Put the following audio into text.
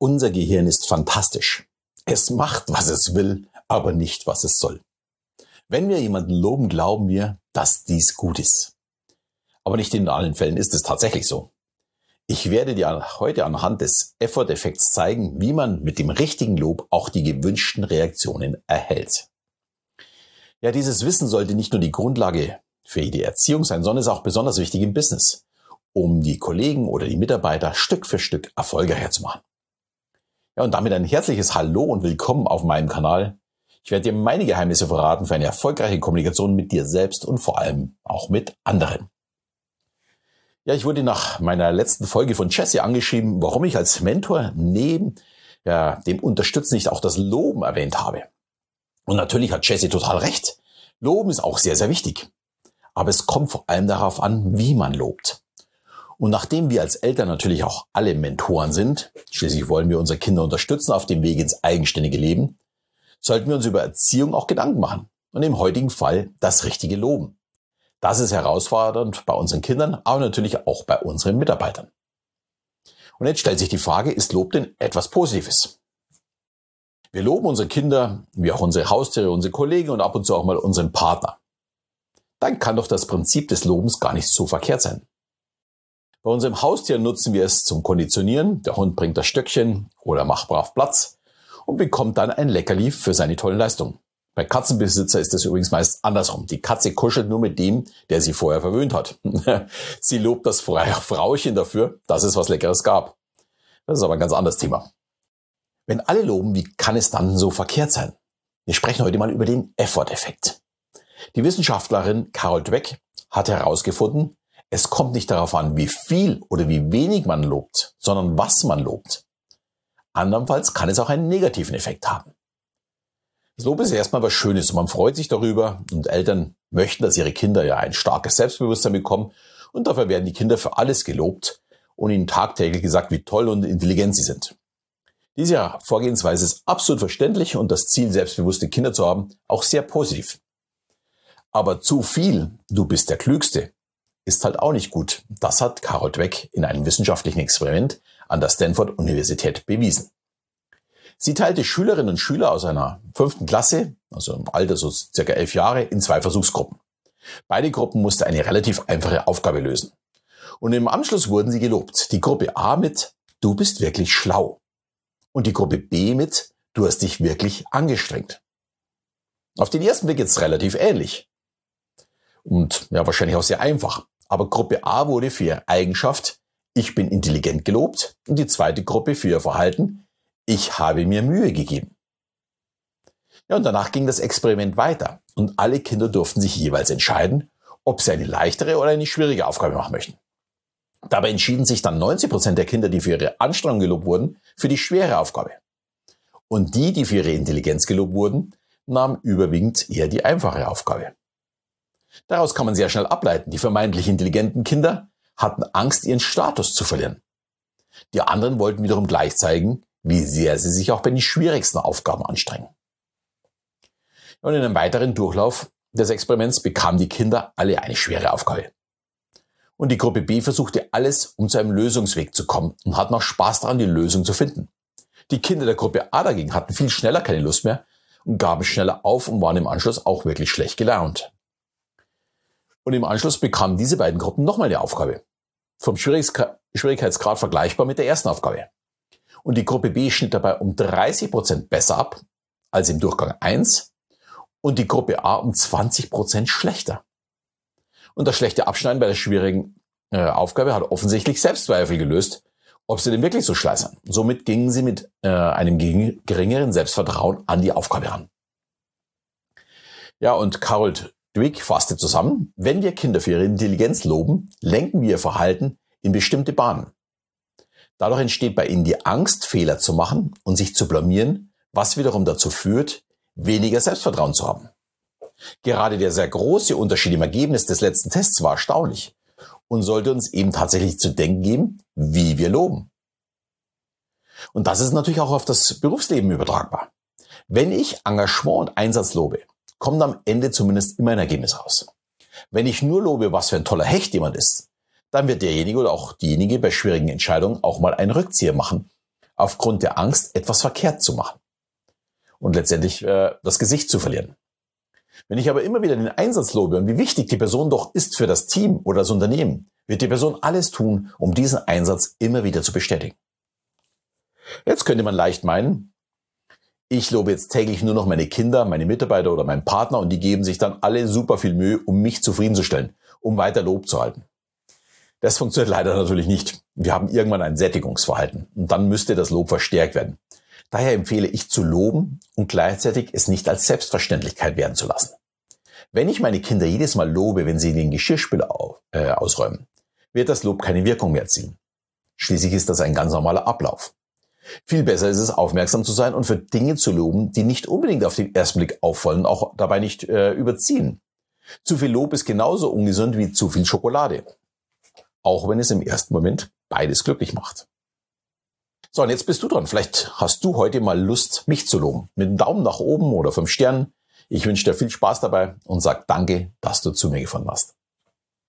Unser Gehirn ist fantastisch. Es macht, was es will, aber nicht, was es soll. Wenn wir jemanden loben, glauben wir, dass dies gut ist. Aber nicht in allen Fällen ist es tatsächlich so. Ich werde dir heute anhand des Effort-Effekts zeigen, wie man mit dem richtigen Lob auch die gewünschten Reaktionen erhält. Ja, dieses Wissen sollte nicht nur die Grundlage für jede Erziehung sein, sondern ist auch besonders wichtig im Business, um die Kollegen oder die Mitarbeiter Stück für Stück erfolgreicher zu machen. Ja, und damit ein herzliches Hallo und willkommen auf meinem Kanal. Ich werde dir meine Geheimnisse verraten für eine erfolgreiche Kommunikation mit dir selbst und vor allem auch mit anderen. Ja, ich wurde nach meiner letzten Folge von Jesse angeschrieben, warum ich als Mentor neben ja, dem Unterstützen nicht auch das Loben erwähnt habe. Und natürlich hat Jesse total recht. Loben ist auch sehr, sehr wichtig. Aber es kommt vor allem darauf an, wie man lobt. Und nachdem wir als Eltern natürlich auch alle Mentoren sind, schließlich wollen wir unsere Kinder unterstützen auf dem Weg ins eigenständige Leben, sollten wir uns über Erziehung auch Gedanken machen und im heutigen Fall das richtige Loben. Das ist herausfordernd bei unseren Kindern, aber natürlich auch bei unseren Mitarbeitern. Und jetzt stellt sich die Frage, ist Lob denn etwas Positives? Wir loben unsere Kinder, wie auch unsere Haustiere, unsere Kollegen und ab und zu auch mal unseren Partner. Dann kann doch das Prinzip des Lobens gar nicht so verkehrt sein. Bei unserem Haustier nutzen wir es zum Konditionieren. Der Hund bringt das Stöckchen oder macht brav Platz und bekommt dann ein Leckerli für seine tollen Leistungen. Bei Katzenbesitzer ist das übrigens meist andersrum. Die Katze kuschelt nur mit dem, der sie vorher verwöhnt hat. sie lobt das Frauchen dafür, dass es was Leckeres gab. Das ist aber ein ganz anderes Thema. Wenn alle loben, wie kann es dann so verkehrt sein? Wir sprechen heute mal über den Effort-Effekt. Die Wissenschaftlerin Carol Dweck hat herausgefunden, es kommt nicht darauf an, wie viel oder wie wenig man lobt, sondern was man lobt. Andernfalls kann es auch einen negativen Effekt haben. Das Lob ist erstmal was Schönes und man freut sich darüber und Eltern möchten, dass ihre Kinder ja ein starkes Selbstbewusstsein bekommen und dafür werden die Kinder für alles gelobt und ihnen tagtäglich gesagt, wie toll und intelligent sie sind. Diese Vorgehensweise ist absolut verständlich und das Ziel, selbstbewusste Kinder zu haben, auch sehr positiv. Aber zu viel, du bist der Klügste, ist halt auch nicht gut. Das hat Carol Dweck in einem wissenschaftlichen Experiment an der Stanford Universität bewiesen. Sie teilte Schülerinnen und Schüler aus einer fünften Klasse, also im Alter so circa elf Jahre, in zwei Versuchsgruppen. Beide Gruppen mussten eine relativ einfache Aufgabe lösen. Und im Anschluss wurden sie gelobt. Die Gruppe A mit, du bist wirklich schlau. Und die Gruppe B mit, du hast dich wirklich angestrengt. Auf den ersten Blick jetzt relativ ähnlich. Und ja, wahrscheinlich auch sehr einfach. Aber Gruppe A wurde für ihre Eigenschaft, ich bin intelligent gelobt. Und die zweite Gruppe für ihr Verhalten, ich habe mir Mühe gegeben. Ja, und danach ging das Experiment weiter und alle Kinder durften sich jeweils entscheiden, ob sie eine leichtere oder eine schwierige Aufgabe machen möchten. Dabei entschieden sich dann 90 Prozent der Kinder, die für ihre Anstrengung gelobt wurden, für die schwere Aufgabe. Und die, die für ihre Intelligenz gelobt wurden, nahmen überwiegend eher die einfache Aufgabe. Daraus kann man sehr schnell ableiten, die vermeintlich intelligenten Kinder hatten Angst, ihren Status zu verlieren. Die anderen wollten wiederum gleich zeigen, wie sehr sie sich auch bei den schwierigsten Aufgaben anstrengen. Und in einem weiteren Durchlauf des Experiments bekamen die Kinder alle eine schwere Aufgabe. Und die Gruppe B versuchte alles, um zu einem Lösungsweg zu kommen und hatten auch Spaß daran, die Lösung zu finden. Die Kinder der Gruppe A dagegen hatten viel schneller keine Lust mehr und gaben schneller auf und waren im Anschluss auch wirklich schlecht gelaunt. Und im Anschluss bekamen diese beiden Gruppen nochmal eine Aufgabe. Vom Schwierigkeitsgrad vergleichbar mit der ersten Aufgabe und die Gruppe B schnitt dabei um 30 Prozent besser ab als im Durchgang 1 und die Gruppe A um 20 Prozent schlechter. Und das schlechte Abschneiden bei der schwierigen äh, Aufgabe hat offensichtlich Selbstzweifel gelöst, ob sie denn wirklich so sind. Somit gingen sie mit äh, einem geringeren Selbstvertrauen an die Aufgabe ran. Ja, und Carol Dweck fasste zusammen, wenn wir Kinder für ihre Intelligenz loben, lenken wir ihr Verhalten in bestimmte Bahnen. Dadurch entsteht bei ihnen die Angst, Fehler zu machen und sich zu blamieren, was wiederum dazu führt, weniger Selbstvertrauen zu haben. Gerade der sehr große Unterschied im Ergebnis des letzten Tests war erstaunlich und sollte uns eben tatsächlich zu denken geben, wie wir loben. Und das ist natürlich auch auf das Berufsleben übertragbar. Wenn ich Engagement und Einsatz lobe, kommt am Ende zumindest immer ein Ergebnis raus. Wenn ich nur lobe, was für ein toller Hecht jemand ist, dann wird derjenige oder auch diejenige bei schwierigen Entscheidungen auch mal einen Rückzieher machen, aufgrund der Angst, etwas verkehrt zu machen und letztendlich äh, das Gesicht zu verlieren. Wenn ich aber immer wieder den Einsatz lobe und wie wichtig die Person doch ist für das Team oder das Unternehmen, wird die Person alles tun, um diesen Einsatz immer wieder zu bestätigen. Jetzt könnte man leicht meinen, ich lobe jetzt täglich nur noch meine Kinder, meine Mitarbeiter oder meinen Partner und die geben sich dann alle super viel Mühe, um mich zufriedenzustellen, um weiter Lob zu halten. Das funktioniert leider natürlich nicht. Wir haben irgendwann ein Sättigungsverhalten und dann müsste das Lob verstärkt werden. Daher empfehle ich zu loben und gleichzeitig es nicht als Selbstverständlichkeit werden zu lassen. Wenn ich meine Kinder jedes Mal lobe, wenn sie den Geschirrspüler äh, ausräumen, wird das Lob keine Wirkung mehr erzielen. Schließlich ist das ein ganz normaler Ablauf. Viel besser ist es, aufmerksam zu sein und für Dinge zu loben, die nicht unbedingt auf den ersten Blick auffallen, auch dabei nicht äh, überziehen. Zu viel Lob ist genauso ungesund wie zu viel Schokolade. Auch wenn es im ersten Moment beides glücklich macht. So, und jetzt bist du dran. Vielleicht hast du heute mal Lust, mich zu loben. Mit einem Daumen nach oben oder fünf Sternen. Ich wünsche dir viel Spaß dabei und sag danke, dass du zu mir gefunden hast.